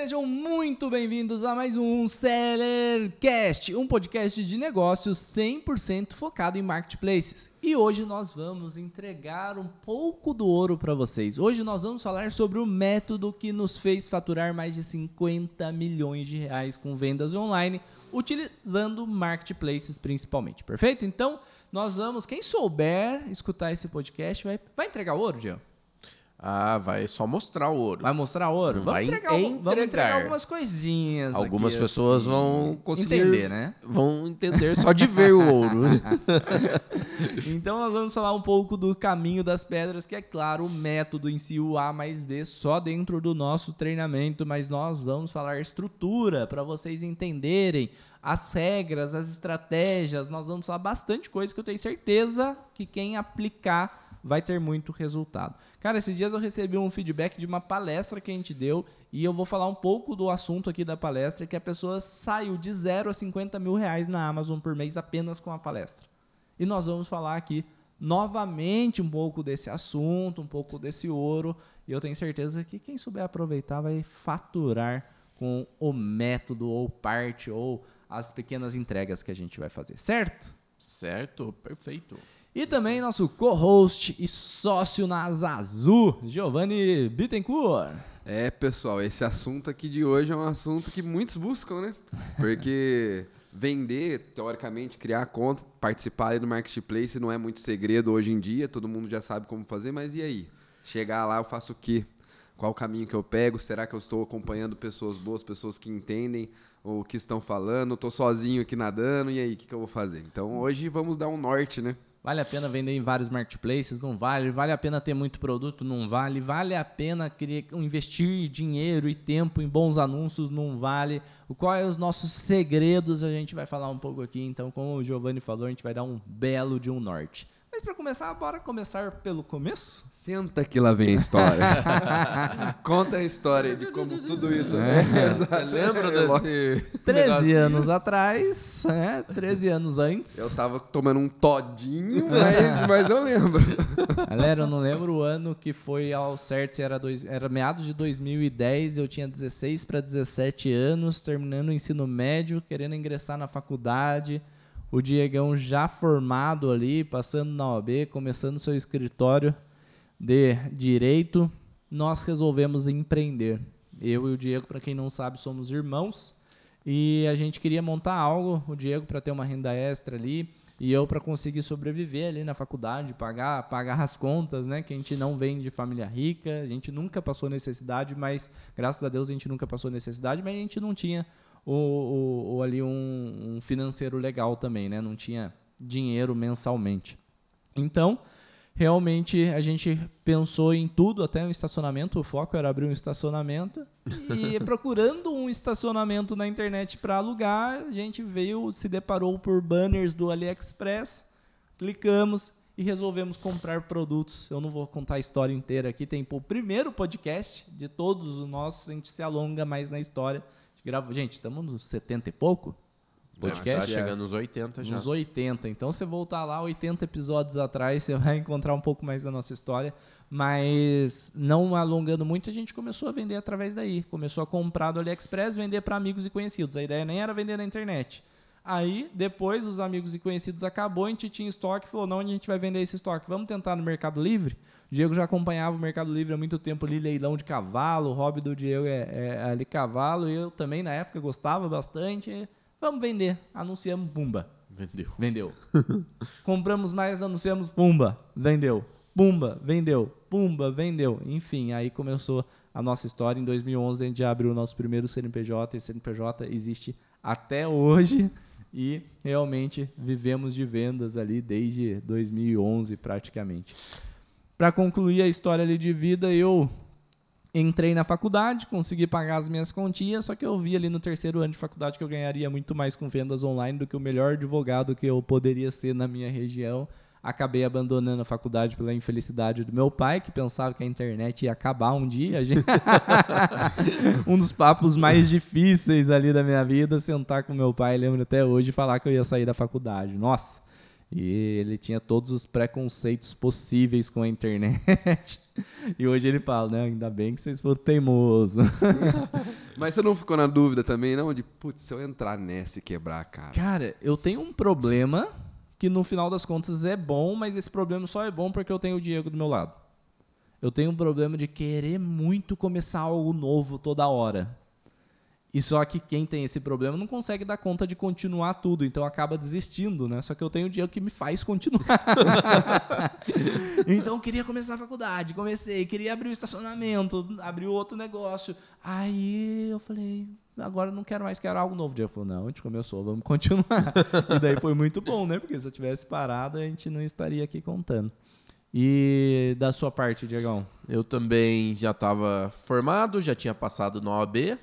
Sejam muito bem-vindos a mais um Sellercast, um podcast de negócios 100% focado em marketplaces. E hoje nós vamos entregar um pouco do ouro para vocês. Hoje nós vamos falar sobre o método que nos fez faturar mais de 50 milhões de reais com vendas online, utilizando marketplaces principalmente. Perfeito? Então, nós vamos, quem souber escutar esse podcast, vai, vai entregar ouro, Diego? Ah, vai só mostrar o ouro. Vai mostrar ouro? Vamos, vai entregar, algum- vamos entregar entregar. algumas coisinhas. Algumas aqui, pessoas assim. vão conseguir entender, né? Vão entender só de ver o ouro. Então nós vamos falar um pouco do caminho das pedras, que é claro, o método em si, o A mais B, só dentro do nosso treinamento, mas nós vamos falar estrutura para vocês entenderem as regras, as estratégias, nós vamos falar bastante coisa que eu tenho certeza que quem aplicar vai ter muito resultado. Cara, esses dias eu recebi um feedback de uma palestra que a gente deu e eu vou falar um pouco do assunto aqui da palestra, que a pessoa saiu de 0 a 50 mil reais na Amazon por mês apenas com a palestra. E nós vamos falar aqui novamente um pouco desse assunto, um pouco desse ouro. E eu tenho certeza que quem souber aproveitar vai faturar com o método ou parte ou as pequenas entregas que a gente vai fazer, certo? certo? Perfeito. E também nosso co-host e sócio na Zazu, Giovanni Bittencourt. É, pessoal, esse assunto aqui de hoje é um assunto que muitos buscam, né? Porque vender, teoricamente, criar conta, participar do marketplace não é muito segredo hoje em dia, todo mundo já sabe como fazer, mas e aí? Chegar lá, eu faço o quê? Qual o caminho que eu pego? Será que eu estou acompanhando pessoas boas, pessoas que entendem o que estão falando? Estou sozinho aqui nadando, e aí, o que, que eu vou fazer? Então, hoje vamos dar um norte, né? Vale a pena vender em vários marketplaces? Não vale. Vale a pena ter muito produto? Não vale. Vale a pena criar- investir dinheiro e tempo em bons anúncios? Não vale. O Quais é os nossos segredos? A gente vai falar um pouco aqui. Então, como o Giovanni falou, a gente vai dar um belo de um norte. Mas para começar, bora começar pelo começo? Senta que lá vem a história. Conta a história de como tudo isso... né? Lembra desse 13 negocinho? anos atrás, né? 13 anos antes. Eu tava tomando um todinho, mas, mas eu lembro. Galera, eu não lembro o ano que foi ao certo, se era, dois, era meados de 2010, eu tinha 16 para 17 anos, terminando o ensino médio, querendo ingressar na faculdade. O Diegão já formado ali, passando na OAB, começando seu escritório de direito, nós resolvemos empreender. Eu e o Diego, para quem não sabe, somos irmãos e a gente queria montar algo, o Diego para ter uma renda extra ali e eu para conseguir sobreviver ali na faculdade, pagar, pagar as contas, né? Que a gente não vem de família rica, a gente nunca passou necessidade, mas graças a Deus a gente nunca passou necessidade, mas a gente não tinha o, o- o ali um, um financeiro legal também, né? Não tinha dinheiro mensalmente. Então, realmente a gente pensou em tudo, até um estacionamento. O foco era abrir um estacionamento. E procurando um estacionamento na internet para alugar, a gente veio, se deparou por banners do AliExpress, clicamos e resolvemos comprar produtos. Eu não vou contar a história inteira aqui, tem o primeiro podcast de todos os nossos, a gente se alonga mais na história. Grava, gente, estamos nos 70 e pouco podcast. Tá chegando nos 80 já. Nos 80. Então, você voltar lá 80 episódios atrás, você vai encontrar um pouco mais da nossa história. Mas, não alongando muito, a gente começou a vender através daí. Começou a comprar do AliExpress, vender para amigos e conhecidos. A ideia nem era vender na internet. Aí, depois, os amigos e conhecidos acabou, a gente tinha estoque, falou, não, onde a gente vai vender esse estoque? Vamos tentar no Mercado Livre? O Diego já acompanhava o Mercado Livre há muito tempo ali, leilão de cavalo, o hobby do Diego é, é ali cavalo, e eu também, na época, gostava bastante. Vamos vender. Anunciamos, pumba. Vendeu. Vendeu. Compramos mais, anunciamos, pumba, vendeu. Pumba, vendeu. Pumba, vendeu. Enfim, aí começou a nossa história. Em 2011 a gente já abriu o nosso primeiro CNPJ. Esse CNPJ existe até hoje e realmente vivemos de vendas ali desde 2011 praticamente. Para concluir a história ali de vida, eu entrei na faculdade, consegui pagar as minhas continhas, só que eu vi ali no terceiro ano de faculdade que eu ganharia muito mais com vendas online do que o melhor advogado que eu poderia ser na minha região. Acabei abandonando a faculdade pela infelicidade do meu pai, que pensava que a internet ia acabar um dia. Gente- um dos papos mais difíceis ali da minha vida, sentar com meu pai, lembro até hoje, e falar que eu ia sair da faculdade. Nossa! E ele tinha todos os preconceitos possíveis com a internet. E hoje ele fala, né? Ainda bem que vocês foram teimosos. Mas você não ficou na dúvida também, não? De, putz, se eu entrar nessa e quebrar a cara. Cara, eu tenho um problema que no final das contas é bom, mas esse problema só é bom porque eu tenho o Diego do meu lado. Eu tenho um problema de querer muito começar algo novo toda hora. E só que quem tem esse problema não consegue dar conta de continuar tudo, então acaba desistindo, né? Só que eu tenho o Diego que me faz continuar. então eu queria começar a faculdade, comecei, queria abrir o estacionamento, abrir outro negócio. Aí eu falei, agora eu não quero mais, quero algo novo. O Diego falou, não, a gente começou, vamos continuar. e daí foi muito bom, né? Porque se eu tivesse parado, a gente não estaria aqui contando. E da sua parte, Diegão? Eu também já estava formado, já tinha passado no OAB,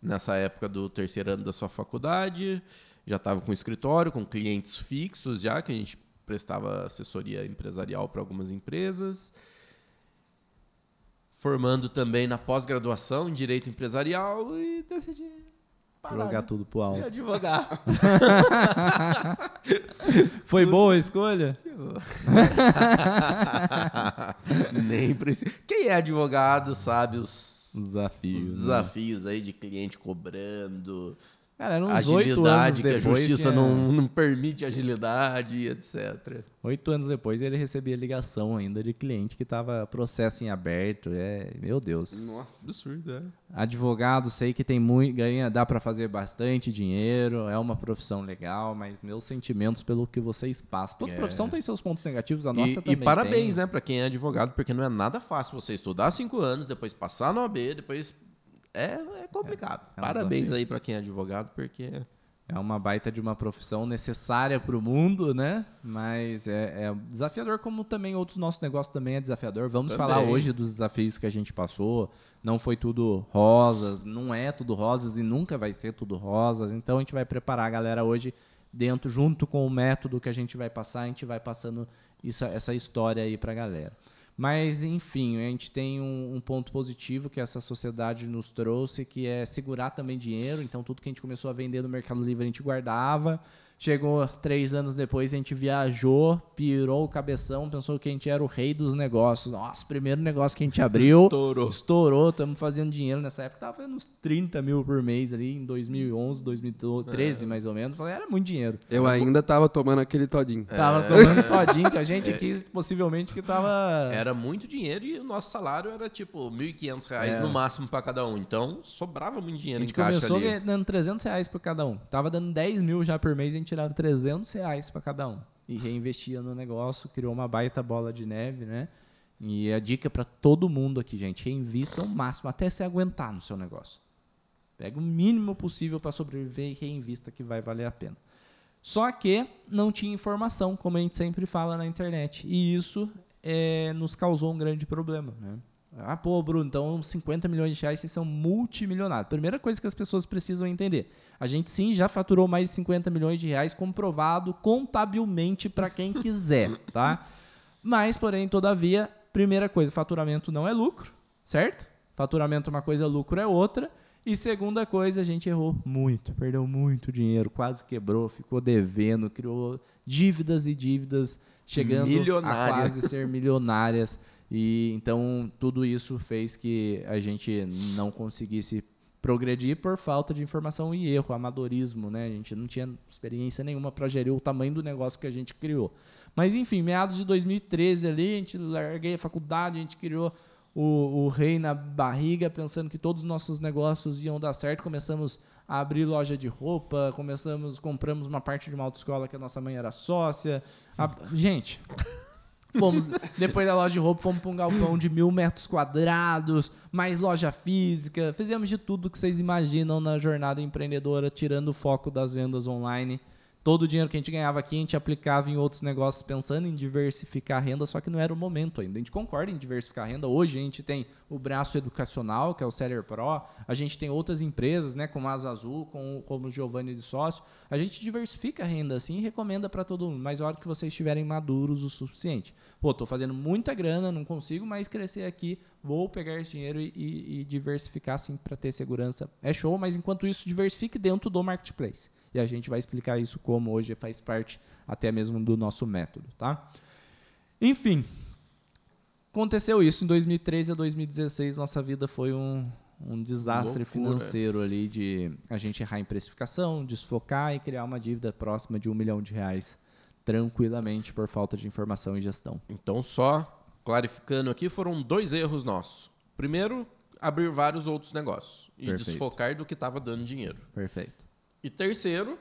nessa época do terceiro ano da sua faculdade, já estava com escritório, com clientes fixos já, que a gente prestava assessoria empresarial para algumas empresas. Formando também na pós-graduação em Direito Empresarial e decidi parar jogar tudo pro alto. advogar. Foi boa a escolha? Nem precisa. Quem é advogado sabe os desafios, os né? desafios aí de cliente cobrando, Cara, eram uns agilidade, que depois, a justiça tinha... não, não permite agilidade, etc. Oito anos depois ele recebia ligação ainda de cliente que estava processo em aberto. É, meu Deus. Nossa. Absurdo, é. Advogado, sei que tem muito, ganha, dá para fazer bastante dinheiro, é uma profissão legal, mas meus sentimentos pelo que vocês passam. Toda É. profissão tem seus pontos negativos, a nossa E, também. e parabéns, tem. né, para quem é advogado, porque não é nada fácil você estudar cinco anos, depois passar no AB, depois. É, é complicado. É um parabéns desafio. aí para quem é advogado, porque. É uma baita de uma profissão necessária para o mundo, né? Mas é, é desafiador, como também outros nossos negócios também é desafiador. Vamos Também. falar hoje dos desafios que a gente passou. Não foi tudo rosas, não é tudo rosas e nunca vai ser tudo rosas. Então a gente vai preparar a galera hoje dentro, junto com o método que a gente vai passar, a gente vai passando isso, essa história aí para a galera. Mas, enfim, a gente tem um, um ponto positivo que essa sociedade nos trouxe, que é segurar também dinheiro. Então, tudo que a gente começou a vender no Mercado Livre, a gente guardava. Chegou três anos depois, a gente viajou, pirou o cabeção, pensou que a gente era o rei dos negócios. Nossa, primeiro negócio que a gente abriu. Estourou. Estourou, estamos fazendo dinheiro nessa época. Tava fazendo uns 30 mil por mês ali, em 2011, 2013, É. mais ou menos. Falei, era muito dinheiro. Eu ainda tava tomando aquele todinho. Tava tomando todinho, tinha gente aqui, possivelmente, que tava... Era muito dinheiro e o nosso salário era tipo 1.500 reais É. no máximo para cada um. Então sobrava muito A dinheiro em gente caixa começou ali. dando 300 reais por cada um. Tava dando 10 mil já por mês, a gente tirava 300 reais para cada um. E reinvestia no negócio, criou uma baita bola de neve, né? E a dica para todo mundo aqui, gente, reinvista o máximo, até se aguentar no seu negócio. Pega o mínimo possível para sobreviver e reinvista que vai valer a pena. Só que não tinha informação, como a gente sempre fala na internet. E isso eh, nos causou um grande problema. Né? Ah, pô, Bruno, então 50 milhões de reais vocês são multimilionários. Primeira coisa que as pessoas precisam entender: a gente sim já faturou mais de 50 milhões de reais, comprovado contabilmente para quem quiser, tá? Mas, porém, todavia, primeira coisa, faturamento não é lucro, certo? Faturamento é uma coisa, lucro é outra. E segunda coisa, a gente errou muito, perdeu muito dinheiro, quase quebrou, ficou devendo, criou dívidas e dívidas, chegando a quase ser milionárias. E então tudo isso fez que a gente não conseguisse progredir por falta de informação e erro, amadorismo, né? A gente não tinha experiência nenhuma para gerir o tamanho do negócio que a gente criou. Mas enfim, meados de 2013 ali, a gente larguei a faculdade, a gente criou o, o rei na barriga, pensando que todos os nossos negócios iam dar certo. Começamos a abrir loja de roupa, começamos, compramos uma parte de uma autoescola que a nossa mãe era sócia. A- gente, Fomos, depois da loja de roupa, fomos para um galpão de mil metros quadrados, mais loja física. Fizemos de tudo que vocês imaginam na jornada empreendedora, tirando o foco das vendas online. Todo o dinheiro que a gente ganhava aqui, a gente aplicava em outros negócios, pensando em diversificar a renda, só que não era o momento ainda. A gente concorda em diversificar a renda. Hoje a gente tem o braço educacional, que é o Seller Pro. A gente tem outras empresas, né, como a Asa Azul, com, como o Giovanni de sócio. A gente diversifica a renda assim e recomenda para todo mundo, mas a hora que vocês estiverem maduros o suficiente. Pô, tô fazendo muita grana, não consigo mais crescer aqui, vou pegar esse dinheiro e, e- e diversificar assim para ter segurança. É show, mas enquanto isso, diversifique dentro do marketplace. E a gente vai explicar isso como hoje faz parte até mesmo do nosso método, tá? Enfim, aconteceu isso em 2013 a 2016, nossa vida foi um, um desastre Loucura. financeiro ali de a gente errar em precificação, desfocar e criar uma dívida próxima de um milhão de reais tranquilamente por falta de informação e gestão. Então, só clarificando aqui, foram dois erros nossos. Primeiro, abrir vários outros negócios e Perfeito. desfocar do que estava dando dinheiro. Perfeito. E terceiro,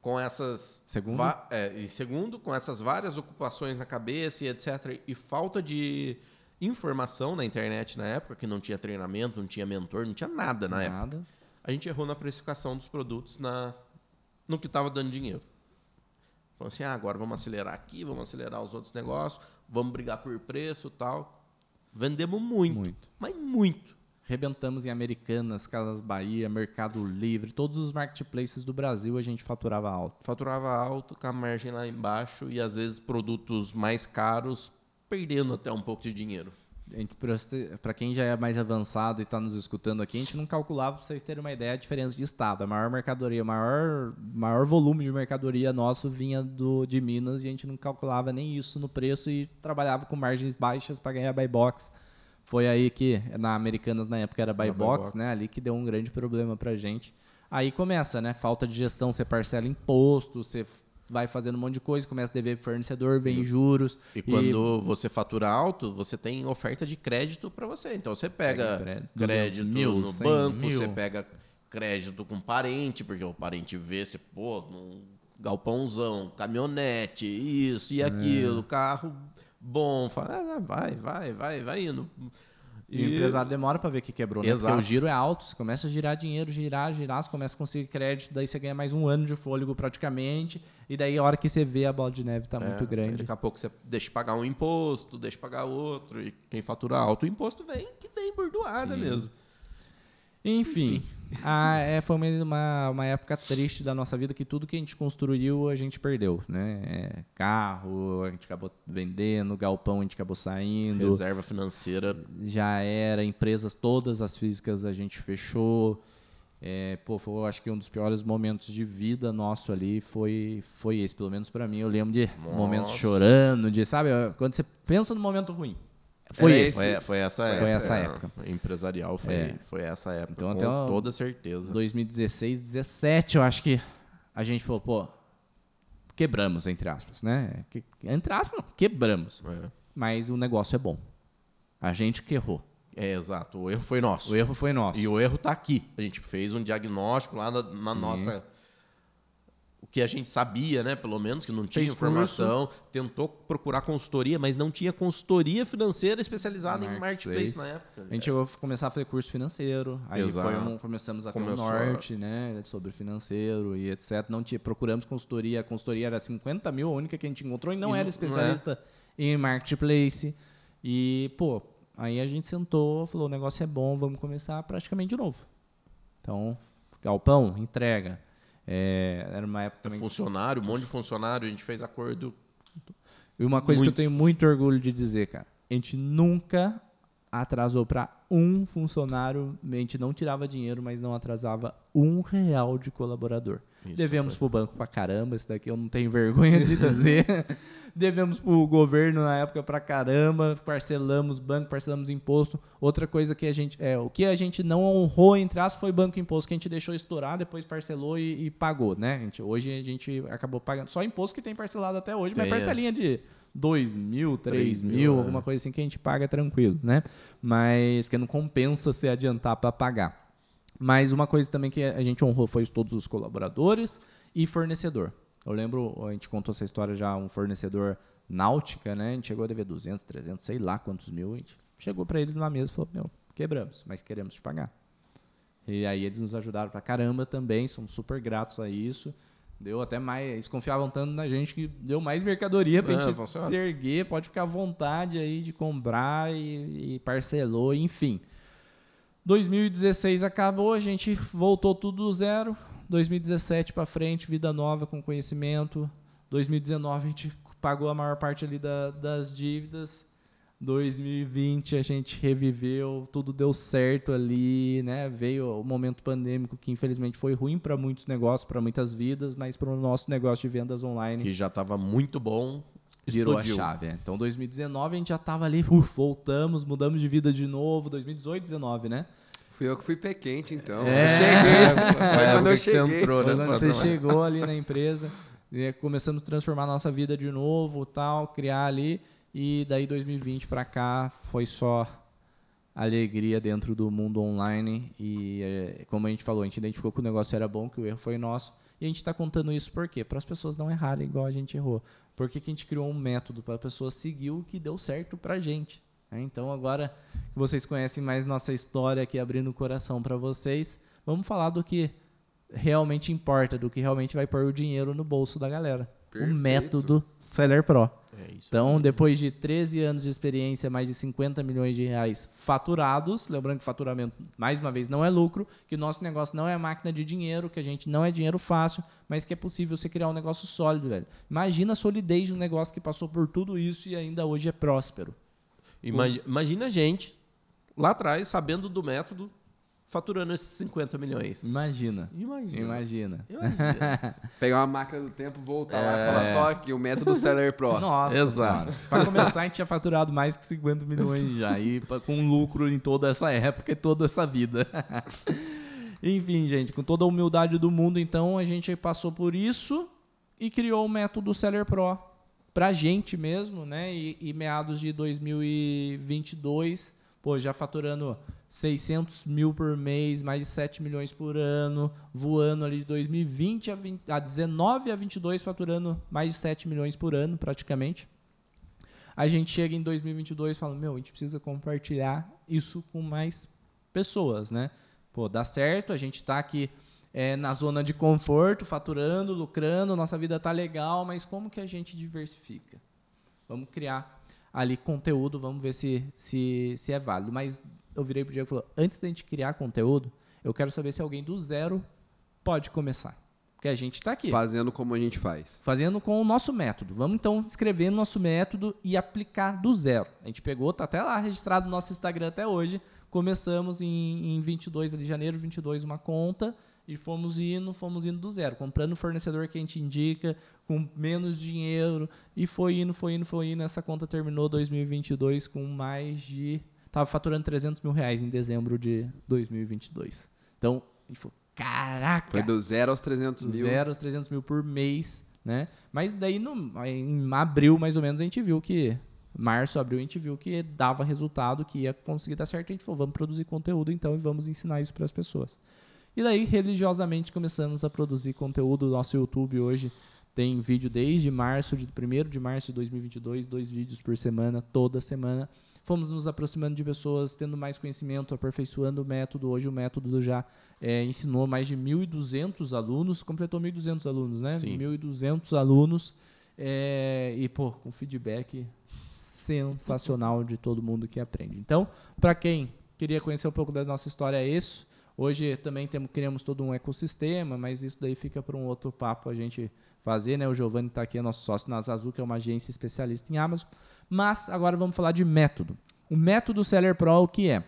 com essas. Segundo? é, e segundo, com essas várias ocupações na cabeça e etc. E falta de informação na internet na época, que não tinha treinamento, não tinha mentor, não tinha nada na época. Nada. A gente errou na precificação dos produtos na, no que estava dando dinheiro. Falou assim: ah, agora vamos acelerar aqui, vamos acelerar os outros negócios, vamos brigar por preço e tal. Vendemos muito, Muito. mas muito. Rebentamos em Americanas, Casas Bahia, Mercado Livre, todos os marketplaces do Brasil a gente faturava alto. faturava alto, com a margem lá embaixo e às vezes produtos mais caros perdendo até um pouco de dinheiro. Para quem já é mais avançado e está nos escutando aqui, a gente não calculava, para vocês terem uma ideia, a diferença de estado. A maior mercadoria, o maior, maior volume de mercadoria nosso vinha do, de Minas e a gente não calculava nem isso no preço e trabalhava com margens baixas para ganhar buy box. Foi aí que, na Americanas na época era buy box, box. né? Ali que deu um grande problema pra gente. Aí começa, né? Falta de gestão, você parcela imposto, você vai fazendo um monte de coisa, começa a dever pro fornecedor, vem juros. E quando você fatura alto, você tem oferta de crédito para você. Então você pega, Pega crédito, crédito, 200 mil, no 100 banco, mil. você pega crédito com parente, porque o parente vê você, pô, num galpãozão, caminhonete, isso É. e aquilo, carro bom, fala, ah, vai, vai, vai, vai indo. E o empresário demora para ver que quebrou, né? Exato. Porque o giro é alto, você começa a girar dinheiro, girar, girar, você começa a conseguir crédito, daí você ganha mais um ano de fôlego praticamente, e daí a hora que você vê a bola de neve tá É, muito grande. Daqui a pouco você deixa de pagar um imposto, deixa de pagar outro, e quem fatura alto, o imposto vem, que vem bordoada mesmo. Enfim, a- é, foi uma, uma, época triste da nossa vida que tudo que a gente construiu a gente perdeu, né? É, carro, a gente acabou vendendo, galpão a gente acabou saindo. Reserva financeira já era, empresas todas as físicas a gente fechou. É, pô, foi, eu acho que um dos piores momentos de vida nosso ali foi, foi esse, pelo menos pra mim. Eu lembro de momentos chorando, de, sabe, quando você pensa no momento ruim. Foi esse. Foi, foi essa Foi época. essa é, época. Empresarial foi, É. foi essa época. Então, com o- toda certeza. 2016, 17, eu acho que a gente falou, pô, quebramos, entre aspas, né? Que- Entre aspas, não, quebramos. É. Mas o negócio é bom. A gente que errou. É, exato. O erro foi nosso. O erro foi nosso. E o erro tá aqui. A gente fez um diagnóstico lá na, na nossa. O que a gente sabia, né? Pelo menos, que não tinha Fez informação. Tentou procurar consultoria, mas não tinha consultoria financeira especializada em Marketplace. marketplace na época. A gente chegou a começar a fazer curso financeiro, aí um- começamos a ter um Começou a- norte, né, sobre financeiro e etc. Não tinha, procuramos consultoria, a consultoria era 50 mil, a única que a gente encontrou, e não E era não- especialista em marketplace. E, pô, aí a gente sentou, falou, o negócio é bom, vamos começar praticamente de novo. Então, galpão, entrega. É, era uma época também... Funcionário, um monte de funcionário, a gente fez acordo. E uma coisa que eu Muito. tenho muito orgulho de dizer, cara, a gente nunca atrasou para um funcionário, a gente não tirava dinheiro, mas não atrasava um real de colaborador. Isso Devemos pro banco pra caramba, isso daqui eu não tenho vergonha de dizer. Devemos pro governo na época pra caramba, parcelamos banco, parcelamos imposto. Outra coisa que a gente, é, o que a gente não honrou entre aspas foi banco e imposto, que a gente deixou estourar, depois parcelou e, e pagou, né? A gente, hoje a gente acabou pagando só imposto que tem parcelado até hoje, mas Tem, é. parcelinha de 2 mil, 3 Três mil, mil, é. alguma coisa assim que a gente paga tranquilo, né? Mas que não compensa se adiantar para pagar. Mas uma coisa também que a gente honrou foi todos os colaboradores e fornecedor. Eu lembro, a gente contou essa história já, um fornecedor náutica, né? A gente chegou a dever 200, 300, sei lá quantos mil. A gente chegou para eles na mesa e falou: Meu, quebramos, mas queremos te pagar. E aí eles nos ajudaram pra caramba também, somos super gratos a isso. Deu até mais, eles confiavam tanto na gente que deu mais mercadoria pra É, gente funciona. se erguer, pode ficar à vontade aí de comprar e, e parcelou, enfim. 2016 acabou, a gente voltou tudo do zero. 2017 para frente, vida nova com conhecimento. 2019 a gente pagou a maior parte ali da- das dívidas. 2020 a gente reviveu, tudo deu certo ali, né? Veio o momento pandêmico que infelizmente foi ruim para muitos negócios, para muitas vidas, mas para o nosso negócio de vendas online Que já estava muito bom. virou explodiu. a chave. é. Então 2019 a gente já tava ali, uf, voltamos, mudamos de vida de novo, 2018, 19, né? Fui eu que fui pé quente, então. É. Eu cheguei. Foi É, quando eu porque você cheguei. entrou, né, Quando você patrão? chegou ali na empresa, e começamos a transformar a nossa vida de novo, tal, criar ali. E daí 2020 para cá foi só alegria dentro do mundo online. E é, como a gente falou, a gente identificou que o negócio era bom, que o erro foi nosso. E a gente está contando isso por quê? Para as pessoas não errarem igual a gente errou. Porque que a gente criou um método para a pessoa seguir o que deu certo para a gente. né? Então agora que vocês conhecem mais nossa história aqui, abrindo o coração para vocês, vamos falar do que realmente importa, do que realmente vai pôr o dinheiro no bolso da galera. Perfeito. O método Seller Pro. É. Então, depois de 13 anos de experiência, mais de 50 milhões de reais faturados, lembrando que faturamento, mais uma vez, não é lucro, que o nosso negócio não é máquina de dinheiro, que a gente não é dinheiro fácil, mas que é possível você criar um negócio sólido, velho. Imagina a solidez de um negócio que passou por tudo isso e ainda hoje é próspero. Imagi- Imagina a gente, lá atrás, sabendo do método, faturando esses 50 milhões. Imagina. Imagina. Imagina. Imagina. Pegar uma máquina do tempo, voltar lá e falar, toque, o método Seller Pro. Nossa, Exato. Para começar, a gente tinha faturado mais que 50 milhões já. E com lucro em toda essa época e toda essa vida. Enfim, gente, com toda a humildade do mundo, então, a gente passou por isso e criou o método Seller Pro pra gente mesmo, né? E, e meados de 2022, pô, já faturando 600 mil por mês, mais de 7 milhões por ano, voando ali de 2020 a, 20, a 19 a 22, faturando mais de 7 milhões por ano, praticamente. A gente chega em 2022 e fala, meu, a gente precisa compartilhar isso com mais pessoas, né? Pô, dá certo, a gente tá aqui é, na zona de conforto, faturando, lucrando, nossa vida tá legal, mas como que a gente diversifica? Vamos criar ali conteúdo, vamos ver se, se, se é válido. Mas eu virei pro Diego e falei, antes da gente criar conteúdo, eu quero saber se alguém do zero pode começar. Porque a gente está aqui Fazendo como a gente faz. fazendo com o nosso método. Vamos então escrever no nosso método e aplicar do zero. A gente pegou, tá até lá registrado no nosso Instagram até hoje. Começamos em, em 22 de janeiro, 22 uma conta e fomos indo, fomos indo do zero, comprando o fornecedor que a gente indica com menos dinheiro e foi indo, foi indo, foi indo. Essa conta terminou 2022 com mais de tava faturando 300 mil reais em dezembro de 2022. Então, a gente falou, caraca! Foi do zero aos 300 Do mil. zero aos 300 mil por mês, né? Mas daí no, em abril, mais ou menos, a gente viu que. Março, abril, a gente viu que dava resultado, que ia conseguir dar certo. A gente falou, vamos produzir conteúdo então e vamos ensinar isso para as pessoas. E daí, religiosamente, começamos a produzir conteúdo. O nosso YouTube hoje tem vídeo desde março, de 1 de março de 2022, dois vídeos por semana, toda semana. Fomos nos aproximando de pessoas, tendo mais conhecimento, aperfeiçoando o método. Hoje o método já é, ensinou mais de 1.200 alunos, completou 1.200 alunos, né? Sim. 1.200 alunos. é, e, pô, com feedback sensacional de todo mundo que aprende. Então, para quem queria conhecer um pouco da nossa história, é isso. Hoje também temos, criamos todo um ecossistema, mas isso daí fica para um outro papo a gente fazer, né? O Giovanni está aqui, é nosso sócio na Azul, que é uma agência especialista em Amazon. Mas agora vamos falar de método. O método Seller Pro, o que é?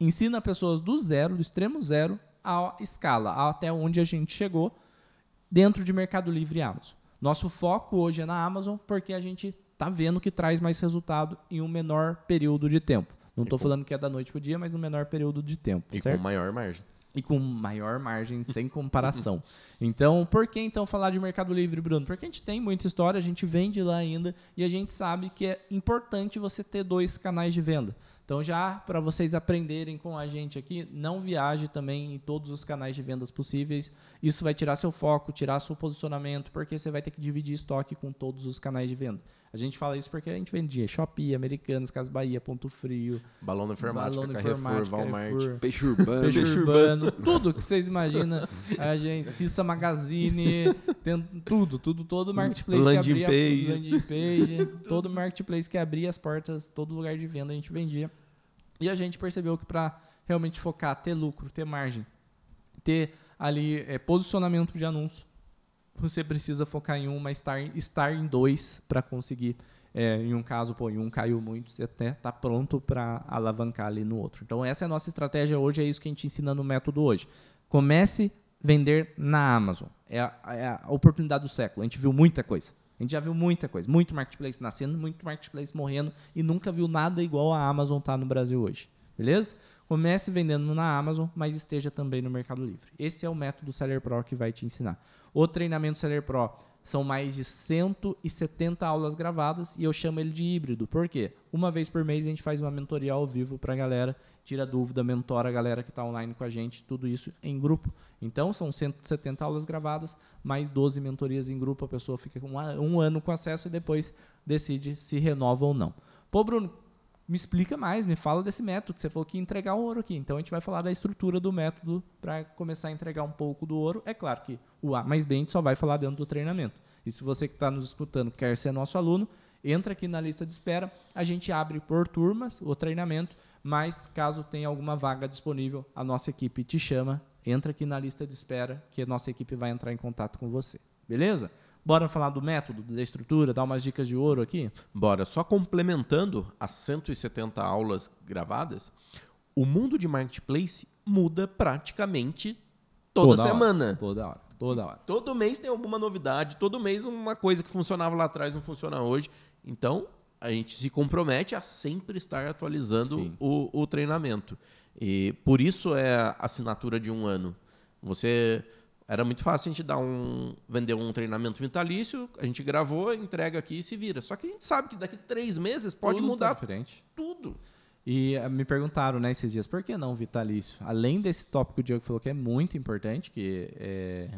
Ensina pessoas do zero, do extremo zero, à escala, até onde a gente chegou dentro de Mercado Livre e Amazon. Nosso foco hoje é na Amazon porque a gente está vendo que traz mais resultado em um menor período de tempo. Não estou falando que é da noite para o dia, mas um menor período de tempo. E certo? com maior margem. e com maior margem sem comparação. Então, por que então falar de Mercado Livre, Bruno? Porque a gente tem muita história, a gente vende lá ainda e a gente sabe que é importante você ter dois canais de venda. Então, já para vocês aprenderem com a gente aqui, não viaje também em todos os canais de vendas possíveis. Isso vai tirar seu foco, tirar seu posicionamento, porque você vai ter que dividir estoque com todos os canais de venda. A gente fala isso porque a gente vendia Shopee, Americanas, Casas Bahia, Ponto Frio, Balão da informática, Balão da Carrefour, Informática, Walmart. Carrefour, Peixe urbano. Peixe urbano, tudo que vocês imaginam. A gente, Cissa Magazine, tem tudo, tudo, todo marketplace Landing que abria, page. landing page, todo marketplace que abria as portas, todo lugar de venda a gente vendia. E a gente percebeu que para realmente focar, ter lucro, ter margem, ter ali é, posicionamento de anúncio, você precisa focar em um, mas estar, estar em dois para conseguir. é, em um caso, pô, em um caiu muito, você até está pronto para alavancar ali no outro. Então, essa é a nossa estratégia hoje, é isso que a gente ensina no método hoje. Comece vender na Amazon. É a, é a oportunidade do século. A gente viu muita coisa. A gente já viu muita coisa. Muito marketplace nascendo, muito marketplace morrendo e nunca viu nada igual a Amazon tá no Brasil hoje. Beleza? Comece vendendo na Amazon, mas esteja também no Mercado Livre. Esse é o método Seller Pro que vai te ensinar. O treinamento Seller Pro são mais de 170 aulas gravadas e eu chamo ele de híbrido. Por quê? Uma vez por mês a gente faz uma mentoria ao vivo para a galera, tira dúvida, mentora a galera que está online com a gente, tudo isso em grupo. Então são 170 aulas gravadas, mais 12 mentorias em grupo. A pessoa fica um, um ano com acesso e depois decide se renova ou não. Pô, Bruno, me explica mais, me fala desse método. Você falou que ia entregar o ouro aqui. Então a gente vai falar da estrutura do método para começar a entregar um pouco do ouro. É claro que o A mais B a gente só vai falar dentro do treinamento. E se você que está nos escutando quer ser nosso aluno, entra aqui na lista de espera. A gente abre por turmas o treinamento, mas caso tenha alguma vaga disponível, a nossa equipe te chama. Entra aqui na lista de espera que a nossa equipe vai entrar em contato com você. Beleza? Bora falar do método, da estrutura, dar umas dicas de ouro aqui? Bora. Só complementando as 170 aulas gravadas, o mundo de marketplace muda praticamente toda, toda semana. Hora, toda hora. Toda hora. Todo mês tem alguma novidade, todo mês uma coisa que funcionava lá atrás não funciona hoje. Então, a gente se compromete a sempre estar atualizando o, o treinamento. E por isso é a assinatura de um ano. Você era muito fácil a gente dar um, vender um treinamento vitalício, a gente gravou, entrega aqui e se vira. Só que a gente sabe que daqui três meses pode tudo mudar tá tudo. E eh, me perguntaram né, esses dias, por que não vitalício? Além desse tópico que o Diego falou que é muito importante, que é,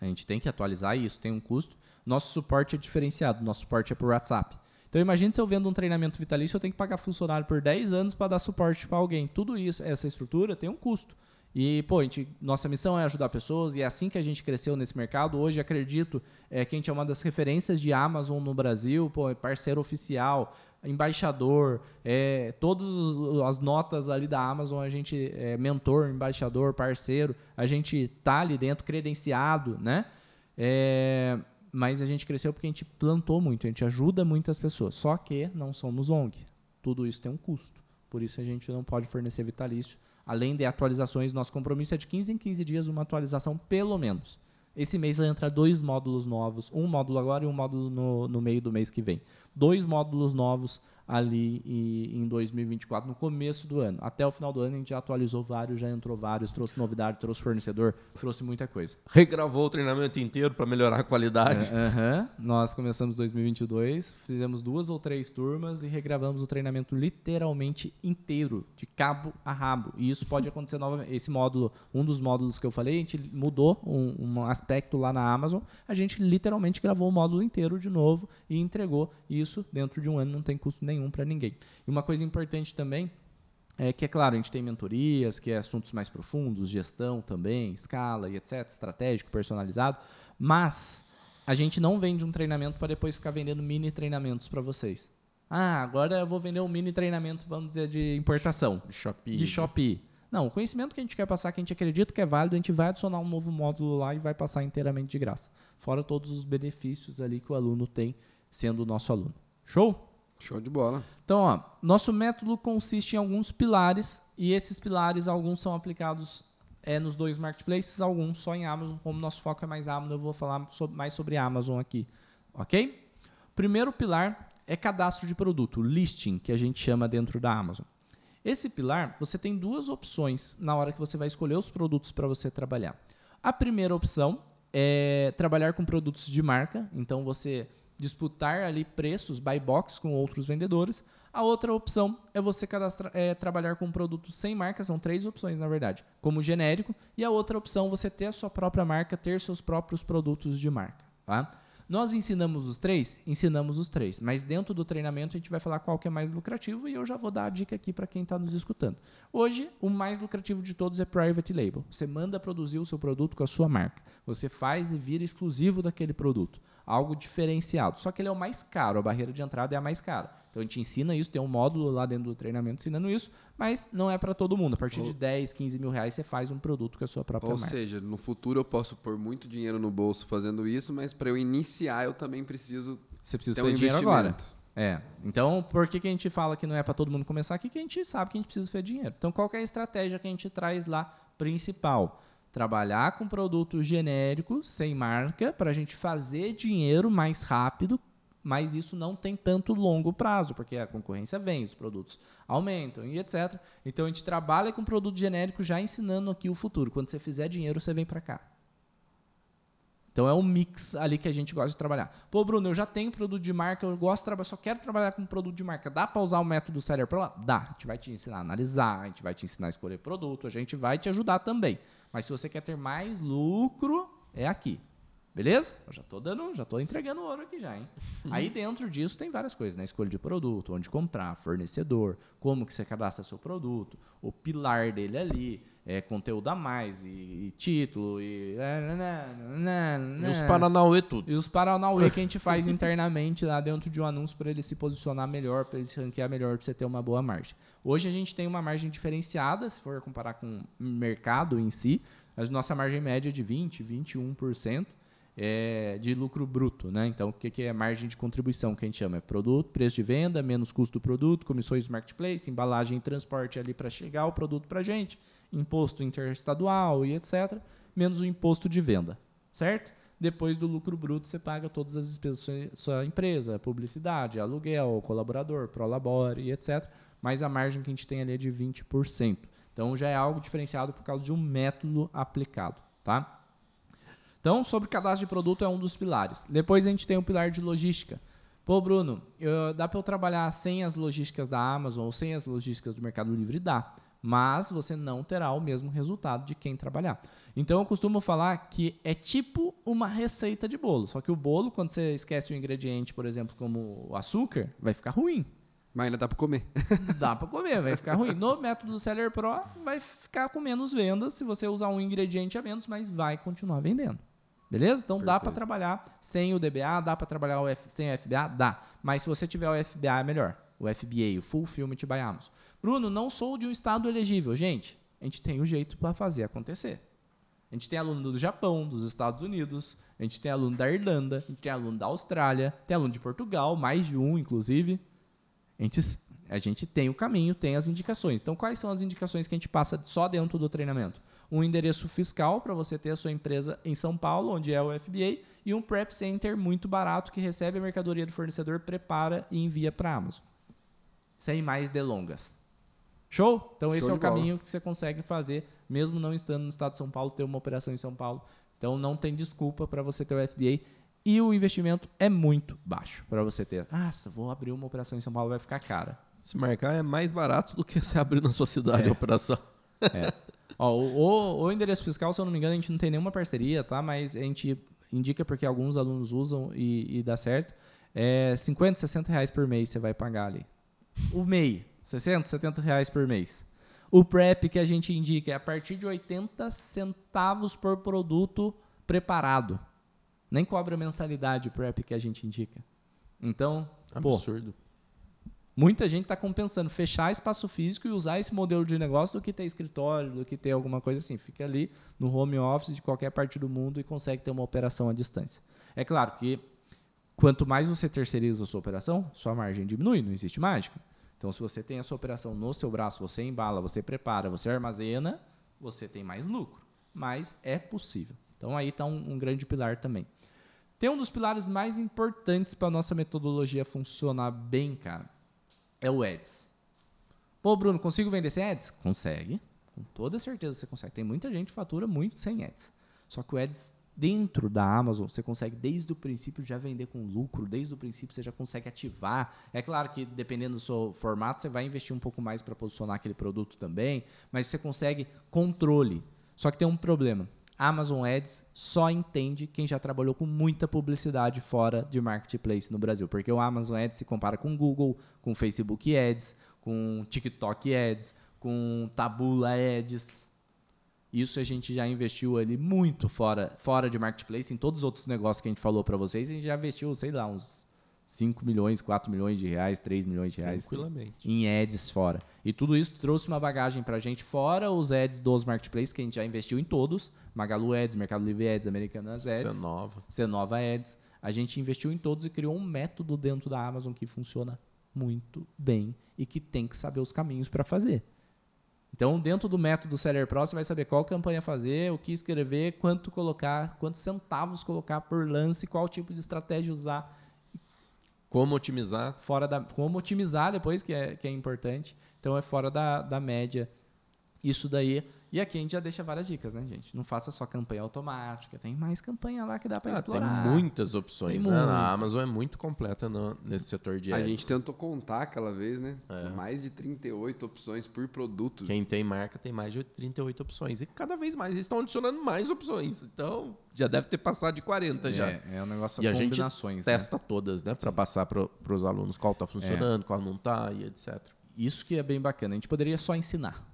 a gente tem que atualizar e isso tem um custo, nosso suporte é diferenciado, nosso suporte é por WhatsApp. Então imagine se eu vendo um treinamento vitalício, eu tenho que pagar funcionário por 10 anos para dar suporte para alguém. Tudo isso, essa estrutura tem um custo. E, pô, gente, nossa missão é ajudar pessoas e é assim que a gente cresceu nesse mercado. Hoje, acredito é, que a gente é uma das referências de Amazon no Brasil, pô, é parceiro oficial, embaixador, é, todas as notas ali da Amazon, a gente é mentor, embaixador, parceiro, a gente tá ali dentro credenciado, né? É, mas a gente cresceu porque a gente plantou muito, a gente ajuda muitas pessoas. Só que não somos ONG. Tudo isso tem um custo. Por isso a gente não pode fornecer vitalício Além de atualizações, nosso compromisso é de 15 em 15 dias uma atualização pelo menos. Esse mês vai entrar dois módulos novos, um módulo agora e um módulo no, no meio do mês que vem. Dois módulos novos ali em 2024, no começo do ano. Até o final do ano a gente já atualizou vários, já entrou vários, trouxe novidade, trouxe fornecedor, trouxe muita coisa. Regravou o treinamento inteiro para melhorar a qualidade. É, Nós começamos 2022, fizemos duas ou três turmas e regravamos o treinamento literalmente inteiro, de cabo a rabo. E isso pode acontecer novamente. Esse módulo, um dos módulos que eu falei, a gente mudou um, um aspecto lá na Amazon, a gente literalmente gravou o módulo inteiro de novo e entregou. E isso dentro de um ano não tem custo nenhum nenhum para ninguém. E uma coisa importante também é que, é claro, a gente tem mentorias, que é assuntos mais profundos, gestão também, escala e etc., estratégico, personalizado, mas a gente não vende um treinamento para depois ficar vendendo mini treinamentos para vocês. Ah, agora eu vou vender um mini treinamento, vamos dizer, de importação. De Shopee. De Shopee. Não, o conhecimento que a gente quer passar, que a gente acredita que é válido, a gente vai adicionar um novo módulo lá e vai passar inteiramente de graça. Fora todos os benefícios ali que o aluno tem sendo o nosso aluno. Show? Show de bola. Então, ó, nosso método consiste em alguns pilares e esses pilares, alguns são aplicados é, nos dois marketplaces, alguns só em Amazon. Como nosso foco é mais Amazon, eu vou falar sobre, mais sobre Amazon aqui, ok? Primeiro pilar é cadastro de produto, listing, que a gente chama dentro da Amazon. Esse pilar, você tem duas opções na hora que você vai escolher os produtos para você trabalhar. A primeira opção é trabalhar com produtos de marca, então você disputar ali preços buy box com outros vendedores. A outra opção é você é, trabalhar com produtos sem marca, são três opções na verdade, como genérico. E a outra opção você ter a sua própria marca, ter seus próprios produtos de marca. Tá? Nós ensinamos os três? Ensinamos os três. Mas dentro do treinamento a gente vai falar qual que é mais lucrativo e eu já vou dar a dica aqui para quem está nos escutando. Hoje, o mais lucrativo de todos é Private Label. Você manda produzir o seu produto com a sua marca. Você faz e vira exclusivo daquele produto. Algo diferenciado. Só que ele é o mais caro, a barreira de entrada é a mais cara. Então a gente ensina isso, tem um módulo lá dentro do treinamento ensinando isso, mas não é para todo mundo. A partir de 10, 15 mil reais você faz um produto com a sua própria Ou marca. Ou seja, no futuro eu posso pôr muito dinheiro no bolso fazendo isso, mas para eu iniciar eu também preciso. Você precisa ter um dinheiro agora. É. Então, por que, que a gente fala que não é para todo mundo começar aqui? Que a gente sabe que a gente precisa fazer dinheiro. Então, qual é a estratégia que a gente traz lá principal? Trabalhar com produto genérico, sem marca, para a gente fazer dinheiro mais rápido, mas isso não tem tanto longo prazo, porque a concorrência vem, os produtos aumentam e etc. Então a gente trabalha com produto genérico já ensinando aqui o futuro. Quando você fizer dinheiro, você vem para cá. Então é um mix ali que a gente gosta de trabalhar. Pô, Bruno, eu já tenho produto de marca, eu gosto de trabalhar, só quero trabalhar com produto de marca. Dá para usar o método Seller Pro lá? Dá. A gente vai te ensinar a analisar, a gente vai te ensinar a escolher produto, a gente vai te ajudar também. Mas se você quer ter mais lucro, é aqui. Beleza? Eu já estou dando, já tô entregando ouro aqui já, hein? Uhum. Aí dentro disso tem várias coisas, né? Escolha de produto, onde comprar, fornecedor, como que você cadastra seu produto, o pilar dele ali, é, conteúdo a mais, e, e título, e... E os Paranauê tudo. E os Paranauê que a gente faz internamente lá dentro de um anúncio para ele se posicionar melhor, para ele se ranquear melhor, para você ter uma boa margem. Hoje a gente tem uma margem diferenciada, se for comparar com o mercado em si, a nossa margem média é de 20%, 21%, é, de lucro bruto. Né? Então, o que, é margem de contribuição que a gente chama? É produto, preço de venda, menos custo do produto, comissões do marketplace, embalagem e transporte ali para chegar o produto para a gente, imposto interestadual e etc., menos o imposto de venda. Certo? Depois do lucro bruto, você paga todas as despesas da sua empresa, publicidade, aluguel, colaborador, prolabore e etc. Mas a margem que a gente tem ali é de 20%. Então já é algo diferenciado por causa de um método aplicado. Tá? Então, sobre cadastro de produto é um dos pilares. Depois a gente tem o pilar de logística. Pô, Bruno, eu, dá para eu trabalhar sem as logísticas da Amazon ou sem as logísticas do Mercado Livre? Dá. Mas você não terá o mesmo resultado de quem trabalhar. Então eu costumo falar que é tipo uma receita de bolo. Só que o bolo, quando você esquece o ingrediente, por exemplo, como o açúcar, vai ficar ruim. Mas ainda dá para comer. dá para comer, vai ficar ruim. No método do Seller Pro, vai ficar com menos vendas se você usar um ingrediente a menos, mas vai continuar vendendo. Beleza? Então Perfeito. dá para trabalhar sem o DBA, dá para trabalhar o F, sem o FBA? Dá. Mas se você tiver o FBA é melhor. O FBA, o Fulfillment by Amazon. Bruno, não sou de um estado elegível. Gente, a gente tem um jeito para fazer acontecer. A gente tem aluno do Japão, dos Estados Unidos, a gente tem aluno da Irlanda, a gente tem aluno da Austrália, tem aluno de Portugal, mais de um, inclusive. A gente a gente tem o caminho, tem as indicações. Então, quais são as indicações que a gente passa só dentro do treinamento? Um endereço fiscal para você ter a sua empresa em São Paulo, onde é o FBA, e um prep center muito barato que recebe a mercadoria do fornecedor, prepara e envia para a Amazon. Sem mais delongas. Show? Então, esse Show é o caminho que você consegue fazer, mesmo não estando no estado de São Paulo, ter uma operação em São Paulo. Então, não tem desculpa para você ter o FBA e o investimento é muito baixo para você ter. Ah, vou abrir uma operação em São Paulo, vai ficar cara. Se marcar é mais barato do que você abrir na sua cidade é. a operação. É. Ó, o, o, endereço fiscal, se eu não me engano, a gente não tem nenhuma parceria, tá? Mas a gente indica porque alguns alunos usam e, e dá certo. É 50, 60 reais por mês você vai pagar ali. O MEI, 60, 70 reais por mês. O PrEP que a gente indica é a partir de 80 centavos por produto preparado. Nem cobra mensalidade o PrEP que a gente indica. Então, absurdo. Pô, Muita gente está compensando fechar espaço físico e usar esse modelo de negócio do que ter escritório, do que ter alguma coisa assim. Fica ali no home office de qualquer parte do mundo e consegue ter uma operação à distância. É claro que quanto mais você terceiriza a sua operação, sua margem diminui, não existe mágica. Então, se você tem a sua operação no seu braço, você embala, você prepara, você armazena, você tem mais lucro. Mas é possível. Então, aí está um, um grande pilar também. Tem um dos pilares mais importantes para a nossa metodologia funcionar bem, cara é o Ads. Pô, Bruno, consigo vender sem Ads? Consegue. Com toda certeza você consegue. Tem muita gente que fatura muito sem Ads. Só que o Ads dentro da Amazon, você consegue desde o princípio já vender com lucro, desde o princípio você já consegue ativar. É claro que dependendo do seu formato, você vai investir um pouco mais para posicionar aquele produto também, mas você consegue controle. Só que tem um problema. Amazon Ads só entende quem já trabalhou com muita publicidade fora de marketplace no Brasil, porque o Amazon Ads se compara com Google, com Facebook Ads, com TikTok Ads, com Tabula Ads. Isso a gente já investiu ali muito fora, fora de marketplace, em todos os outros negócios que a gente falou para vocês, a gente já investiu, sei lá, uns 5 milhões, 4 milhões de reais, 3 milhões de reais em ads fora. E tudo isso trouxe uma bagagem para a gente, fora os ads dos marketplaces, que a gente já investiu em todos, Magalu Ads, Mercado Livre Ads, Americanas Ads, Cenova. Cenova Ads. A gente investiu em todos e criou um método dentro da Amazon que funciona muito bem e que tem que saber os caminhos para fazer. Então, dentro do método Seller Pro, você vai saber qual campanha fazer, o que escrever, quanto colocar, quantos centavos colocar por lance, qual tipo de estratégia usar Como otimizar. Fora da, como otimizar depois, que é, que é importante. Então é fora da, da média. Isso daí. E aqui a gente já deixa várias dicas, né, gente? Não faça só campanha automática. Tem mais campanha lá que dá para Ah, tem explorar. muitas opções, Tem né? muita. A Amazon é muito completa no- nesse setor de A ads. gente tentou contar aquela vez, né? Mais de 38 opções por produto. Quem tem marca tem mais de 38 opções. E cada vez mais eles estão adicionando mais opções. Então, já deve ter passado de 40 já. É, é um negócio E a de gente combinações. né? testa todas, né? Para passar para os alunos qual está funcionando, qual não está e etc. Isso que é bem bacana. A gente poderia só ensinar.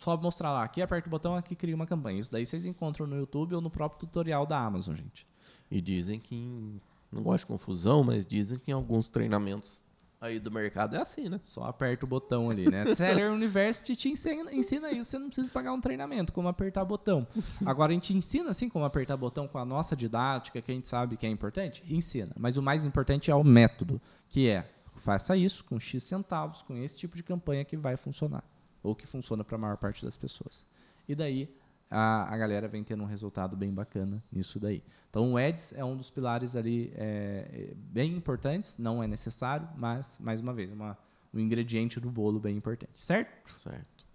Só mostrar lá. Aqui aperta o botão, aqui cria uma campanha. Isso daí vocês encontram no YouTube ou no próprio tutorial da Amazon, gente. E dizem que, em- não gosto de confusão, mas dizem que em alguns treinamentos aí do mercado é assim, né? Só aperta o botão ali, né? Seller University te ensina, ensina isso, você não precisa pagar um treinamento, como apertar botão. Agora, a gente ensina assim como apertar botão com a nossa didática, que a gente sabe que é importante? Ensina. Mas o mais importante é o método, que é faça isso com X centavos, com esse tipo de campanha que vai funcionar. Ou que funciona para a maior parte das pessoas. E daí a, a galera vem tendo um resultado bem bacana nisso daí. Então o Ads é um dos pilares ali é, é, bem importantes, não é necessário, mas, mais uma vez, uma, um ingrediente do bolo bem importante, certo? Certo.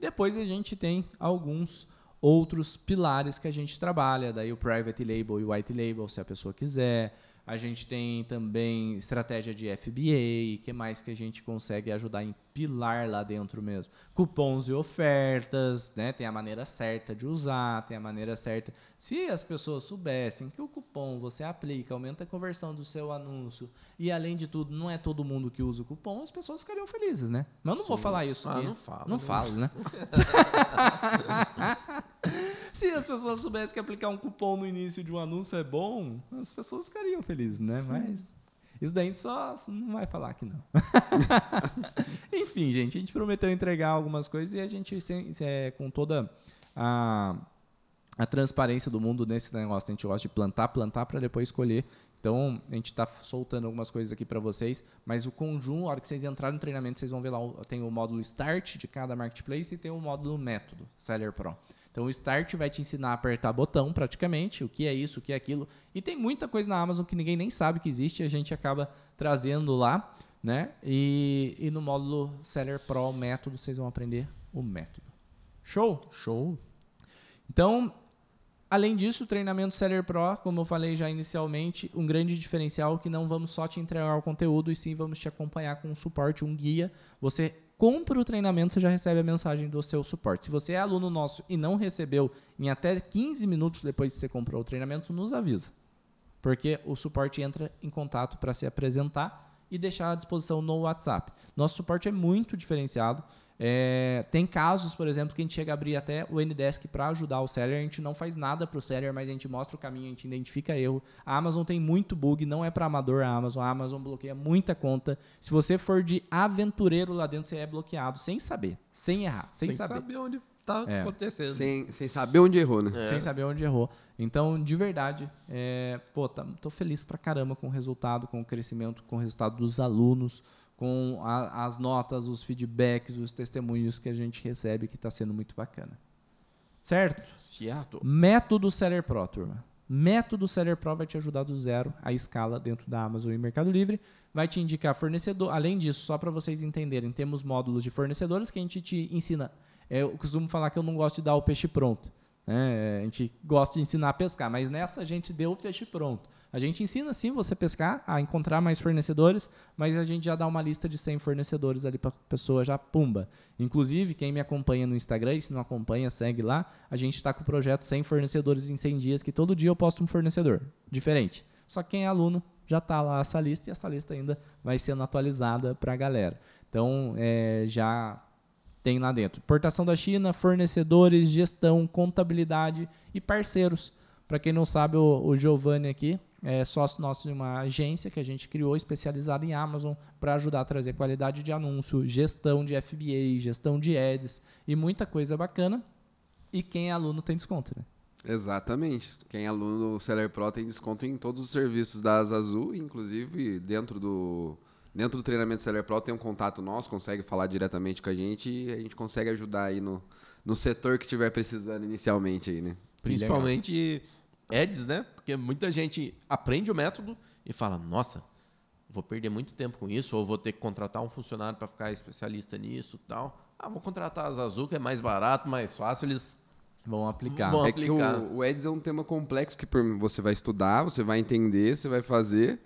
Depois a gente tem alguns outros pilares que a gente trabalha, daí o private label e o white label, se a pessoa quiser. A gente tem também estratégia de FBA, que mais que a gente consegue ajudar em pilar lá dentro mesmo? Cupons e ofertas, né? Tem a maneira certa de usar, tem a maneira certa. Se as pessoas soubessem que o cupom você aplica, aumenta a conversão do seu anúncio e além de tudo, não é todo mundo que usa o cupom, as pessoas ficariam felizes, né? Mas eu não vou falar isso Ah, aqui. não fala, Não né? falo, né? Se as pessoas soubessem que aplicar um cupom no início de um anúncio é bom, as pessoas ficariam felizes, né? Mas isso daí a gente só não vai falar aqui não. Enfim, gente, a gente prometeu entregar algumas coisas e a gente, é, com toda a, a transparência do mundo nesse negócio, a gente gosta de plantar, plantar para depois escolher. Então, a gente está soltando algumas coisas aqui para vocês, mas o conjunto, a hora que vocês entrarem no treinamento, vocês vão ver lá, tem o módulo Start de cada marketplace e tem o módulo Método, Seller Pro. Então, o Start vai te ensinar a apertar botão, praticamente, o que é isso, o que é aquilo. E tem muita coisa na Amazon que ninguém nem sabe que existe e a gente acaba trazendo lá, né? E, e no módulo Seller Pro Método, vocês vão aprender o método. Show? Show. Então, além disso, o treinamento Seller Pro, como eu falei já inicialmente, um grande diferencial é que não vamos só te entregar o conteúdo, e sim vamos te acompanhar com um suporte, um guia. Você compra o treinamento, você já recebe a mensagem do seu suporte. Se você é aluno nosso e não recebeu em até 15 minutos depois que você comprou o treinamento, nos avisa. Porque o suporte entra em contato para se apresentar e deixar à disposição no WhatsApp. Nosso suporte é muito diferenciado. É, tem casos, por exemplo, que a gente chega a abrir até o Ndesk para ajudar o seller. A gente não faz nada para o seller, mas a gente mostra o caminho, a gente identifica erro. A Amazon tem muito bug, não é para amador a Amazon. A Amazon bloqueia muita conta. Se você for de aventureiro lá dentro, você é bloqueado sem saber, sem errar, sem, saber. onde está É. acontecendo. Sem, sem saber onde errou, né? É. sem saber onde errou. Então, de verdade, é, pô, tá, tô feliz pra caramba com o resultado, com o crescimento, com o resultado dos alunos, com a- as notas, os feedbacks, os testemunhos que a gente recebe, que está sendo muito bacana. Certo? Certo. Método Seller Pro, turma. Método Seller Pro vai te ajudar do zero a escala dentro da Amazon e Mercado Livre. Vai te indicar fornecedor. Além disso, só para vocês entenderem, temos módulos de fornecedores que a gente te ensina. É, Eu costumo falar que eu não gosto de dar o peixe pronto. Né? A gente gosta de ensinar a pescar, mas nessa a gente deu o peixe pronto. A gente ensina sim você pescar, a encontrar mais fornecedores, mas a gente já dá uma lista de 100 fornecedores ali para a pessoa já pumba. Inclusive, quem me acompanha no Instagram, e se não acompanha, segue lá. A gente está com o projeto 100 fornecedores em 100 dias, que todo dia eu posto um fornecedor diferente. Só que quem é aluno já está lá essa lista e essa lista ainda vai sendo atualizada para a galera. Então, é, já tem lá dentro. Importação da China, fornecedores, gestão, contabilidade e parceiros. Para quem não sabe, o, o Giovanni aqui é sócio nosso de uma agência que a gente criou especializada em Amazon para ajudar a trazer qualidade de anúncio, gestão de FBA, gestão de ads e muita coisa bacana. E quem é aluno tem desconto, né? Exatamente. Quem é aluno do Seller Pro tem desconto em todos os serviços da Asa Azul, inclusive dentro do dentro do treinamento Seller Pro tem um contato nosso, consegue falar diretamente com a gente e a gente consegue ajudar aí no, no setor que estiver precisando inicialmente aí, né? Principalmente ads, né? Porque muita gente aprende o método e fala, nossa, vou perder muito tempo com isso, ou vou ter que contratar um funcionário para ficar especialista nisso tal. Ah, vou contratar a Zazu, que é mais barato, mais fácil, eles Vão aplicar. Vão É que aplicar. o, o Eds é um tema complexo que você vai estudar, você vai entender, você vai fazer,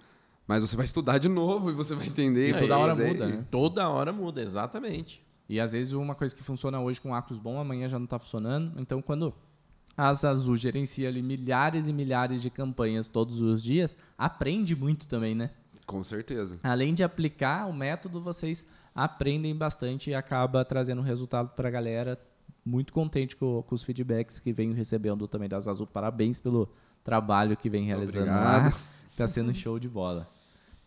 mas você vai estudar de novo e você vai entender. E toda hora fazer, muda, e- né? toda hora muda, exatamente. E às vezes uma coisa que funciona hoje com Acros bom, amanhã já não está funcionando. Então, quando a Azul gerencia ali milhares e milhares de campanhas todos os dias, aprende muito também, né? Com certeza. Além de aplicar o método, vocês aprendem bastante e acaba trazendo resultado para a galera. Muito contente com, com os feedbacks que venho recebendo também das Azul. Parabéns pelo trabalho que vem realizando lá. obrigado. Tá sendo show de bola.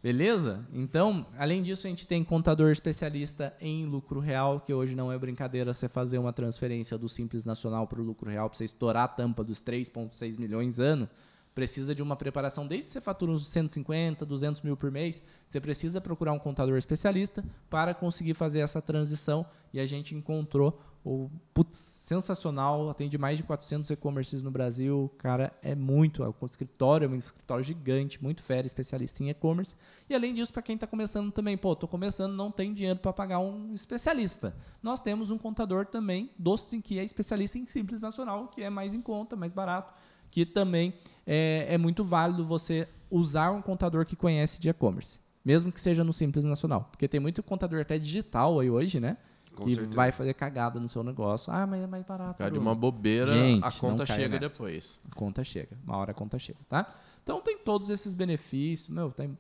Beleza? Então, além disso, a gente tem contador especialista em lucro real, que hoje não é brincadeira você fazer uma transferência do Simples Nacional para o lucro real, para você estourar a tampa dos 3,6 milhões ano, precisa de uma preparação. Desde que você fatura uns 150, 200 mil por mês, você precisa procurar um contador especialista para conseguir fazer essa transição. E a gente encontrou o putz, sensacional, atende mais de 400 e-commerces no Brasil. Cara, é muito, o escritório é um escritório gigante, muito fera, especialista em e-commerce. E além disso, para quem está começando também, pô, tô começando, não tem dinheiro para pagar um especialista. Nós temos um contador também, doce, que é especialista em Simples Nacional, que é mais em conta, mais barato, que também é, é muito válido você usar um contador que conhece de e-commerce. Mesmo que seja no Simples Nacional. Porque tem muito contador até digital aí hoje, né? Com que certeza. vai fazer cagada no seu negócio. Ah, mas é mais barato. Cara, de uma bobeira, Gente, a conta chega nessa. depois. A conta chega. Uma hora a conta chega, tá? Então tem todos esses benefícios. Meu, tem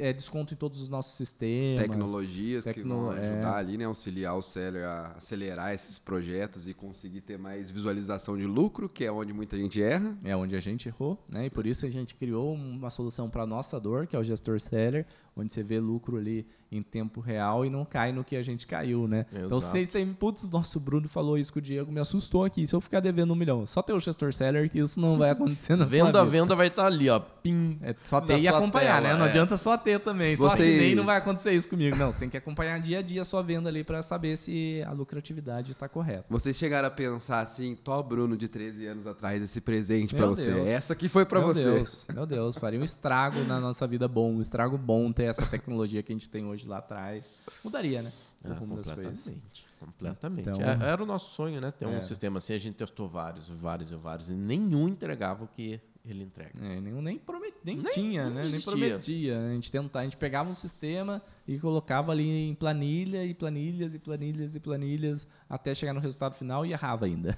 é, desconto em todos os nossos sistemas. Tecnologias que Tecno- vão é. ajudar ali, né? Auxiliar o seller a acelerar esses projetos e conseguir ter mais visualização de lucro, que é onde muita gente erra. É onde a gente errou, né? E por isso a gente criou uma solução para nossa dor, que é o gestor seller, onde você vê lucro ali em tempo real e não cai no que a gente caiu, né? Então Exato. vocês têm, putz, nosso Bruno falou isso com o Diego, me assustou aqui. Se eu ficar devendo um milhão, só ter o gestor seller que isso não vai acontecer na Venda sua a vida. venda vai estar ali, ó. Pim. É só ter e acompanhar, tela, né? Não é. adianta só ter também. Só assinei e não vai acontecer isso comigo. Não, você tem que acompanhar dia a dia a sua venda ali para saber se a lucratividade está correta. Vocês chegaram a pensar assim, tó Bruno de 13 anos atrás, esse presente pra Meu você. Deus. Essa aqui foi pra meu você. Deus, meu Deus, faria um estrago na nossa vida bom, um estrago bom ter essa tecnologia que a gente tem hoje lá atrás. Mudaria, né? O Ah, rumo das coisas. completamente. Completamente. Então- É- era o nosso sonho, né? Ter um É. sistema assim. A gente testou vários, vários e vários. E nenhum entregava o que ele entrega. É, nem, nem, promet, nem, Nem- tinha, né? Nem prometia. A gente tentava, a gente pegava um sistema e colocava ali em planilha e planilhas e planilhas e planilhas até chegar no resultado final e errava ainda.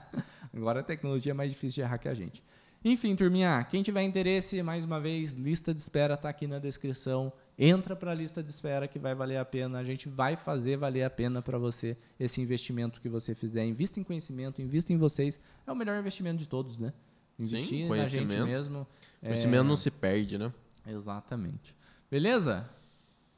Agora a tecnologia é mais difícil de errar que a gente. Enfim, turminha, quem tiver interesse, mais uma vez, lista de espera está aqui na descrição. Entra para a lista de espera que vai valer a pena. A gente vai fazer valer a pena para você esse investimento que você fizer. Invista em conhecimento, invista em vocês. É o melhor investimento de todos, né? Investir na gente conhecimento. mesmo. é- Conhecimento não se perde, né? Exatamente. Beleza?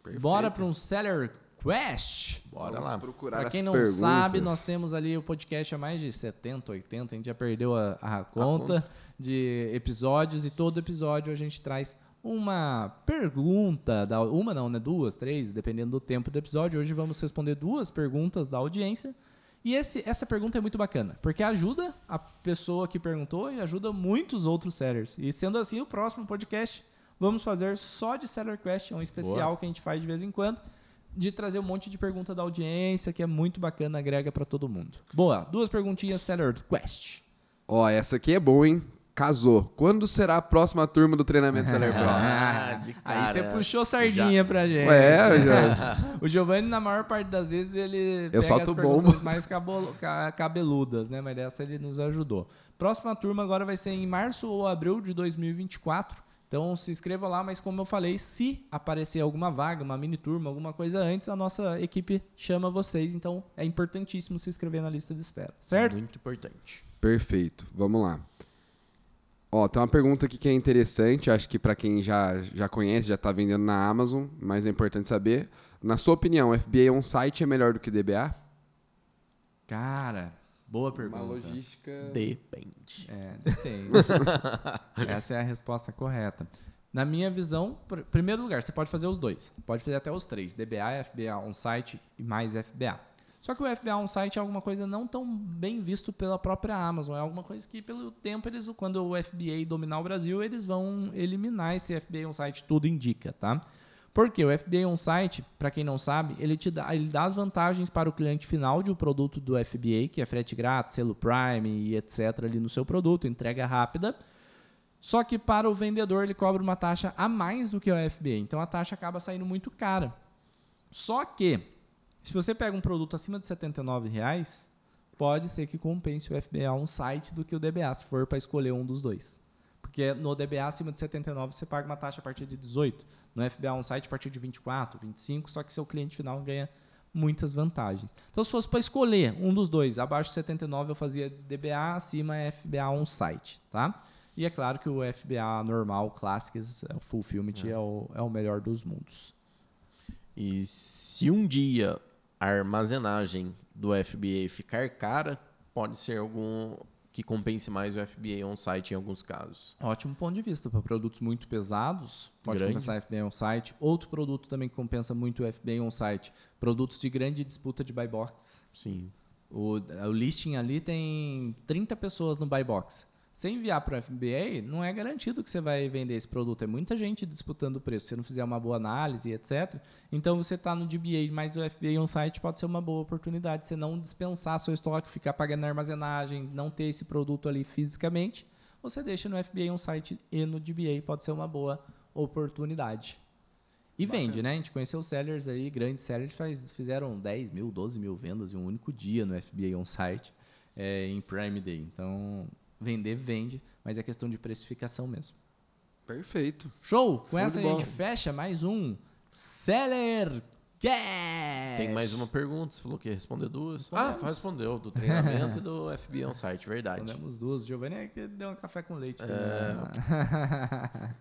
Perfeito. Bora para um Seller Quest. Bora Vamos lá. procurar Para as quem não perguntas. sabe, nós temos ali o podcast há mais de 70, 80, a gente já perdeu a, a conta de episódios e todo episódio a gente traz uma pergunta, da, uma não, né? Duas, três, dependendo do tempo do episódio. Hoje vamos responder duas perguntas da audiência. E esse, essa pergunta é muito bacana, porque ajuda a pessoa que perguntou e ajuda muitos outros sellers. E sendo assim, o próximo podcast vamos fazer só de Seller Quest, é um especial que a gente faz de vez em quando, de trazer um monte de pergunta da audiência, que é muito bacana, agrega para todo mundo. Boa, duas perguntinhas Seller Quest. Ó, essa aqui é boa, hein? Casou. Quando será a próxima turma do treinamento Pro? Ah, de Aí você puxou sardinha pra gente. Eu já... O Giovanni, na maior parte das vezes, ele Eu pega solto as perguntas bomba. mais cabolo- cabeludas, né? Mas dessa ele nos ajudou. Próxima turma agora vai ser em março ou abril de 2024. Então se inscreva lá, mas como eu falei, se aparecer alguma vaga, uma mini turma, alguma coisa antes, a nossa equipe chama vocês. Então é importantíssimo se inscrever na lista de espera, certo? Muito importante. Perfeito. Vamos lá. Ó, tem uma pergunta aqui que é interessante, acho que para quem já, já conhece, já está vendendo na Amazon, mas é importante saber. Na sua opinião, FBA on-site é melhor do que DBA? Cara, boa pergunta. Uma logística... Depende. É, depende. Essa é a resposta correta. Na minha visão, pr- primeiro lugar, você pode fazer os dois. Pode fazer até os três: DBA, FBA on-site e mais FBA. Só que o FBA on-site é alguma coisa não tão bem visto pela própria Amazon. É alguma coisa que, pelo tempo, eles, quando o FBA dominar o Brasil, eles vão eliminar esse FBA on-site, tudo indica, tá? Porque o FBA On-Site, para quem não sabe, ele, te dá, ele dá as vantagens para o cliente final de um produto do FBA, que é frete grátis, selo Prime e etc. ali no seu produto, entrega rápida. Só que para o vendedor ele cobra uma taxa a mais do que o FBA. Então a taxa acaba saindo muito cara. Só que, se você pega um produto acima de 79 reais, pode ser que compense o FBA On-Site do que o DBA, se for para escolher um dos dois. Porque no DBA acima de 79 você paga uma taxa a partir de 18. No FBA on-site a partir de 24, 25, só que seu cliente final ganha muitas vantagens. Então, se fosse para escolher um dos dois, abaixo de 79 eu fazia DBA, acima é FBA on-site, tá? E é claro que o FBA normal, Classics, o Fulfillment é. é, o, é o melhor dos mundos. E se um dia a armazenagem do FBA ficar cara, pode ser algum que compense mais o FBA on-site em alguns casos. Ótimo ponto de vista. Para produtos muito pesados, pode grande. compensar FBA on-site. Outro produto também que compensa muito o FBA on-site, produtos de grande disputa de buy box. Sim. O, o listing ali tem 30 pessoas no buy box. Você enviar para o FBA, não é garantido que você vai vender esse produto. É muita gente disputando o preço. Se você não fizer uma boa análise, etc. Então, você está no DBA, mas o FBA on-site pode ser uma boa oportunidade. Você não dispensar seu estoque, ficar pagando armazenagem, não ter esse produto ali fisicamente. Você deixa no FBA on-site e no DBA. Pode ser uma boa oportunidade. E Bacana. vende, né? A gente conheceu sellers aí, grandes sellers, faz, fizeram 10 mil, 12 mil vendas em um único dia no FBA on-site, é, em Prime Day. Então, Vender, vende, mas é questão de precificação mesmo. Perfeito. Show! Com Show essa a gente fecha mais um Seller Cash. Tem mais uma pergunta, você falou que ia responder duas. Ah, respondeu, do treinamento e do FB on site, verdade. Respondemos duas. Giovanni é que deu um café com leite. É...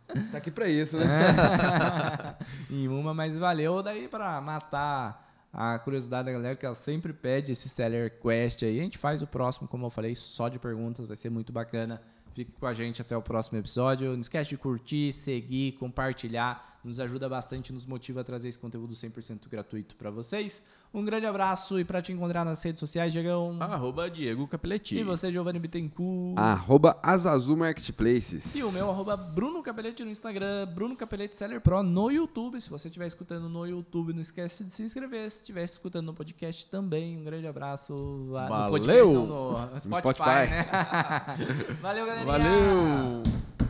A gente tá aqui pra isso, né? em uma, mas valeu daí pra matar a curiosidade da galera que ela sempre pede esse seller quest aí. A gente faz o próximo, como eu falei, só de perguntas, vai ser muito bacana. Fique com a gente até o próximo episódio. Não esquece de curtir, seguir, compartilhar. Nos ajuda bastante, nos motiva a trazer esse conteúdo 100% gratuito para vocês. Um grande abraço e para te encontrar nas redes sociais, Diegão. Arroba Diego Capelletti. E você, Giovanni Bittencourt. Arroba Azazu Marketplaces. E o meu, arroba Bruno Capelletti no Instagram, Bruno Capelletti Seller Pro no YouTube. Se você estiver escutando no YouTube, não esquece de se inscrever. Se estiver escutando no podcast também, um grande abraço. Valeu! No, podcast, não, no Spotify, Spotify. Né? Valeu, galera. Valeu!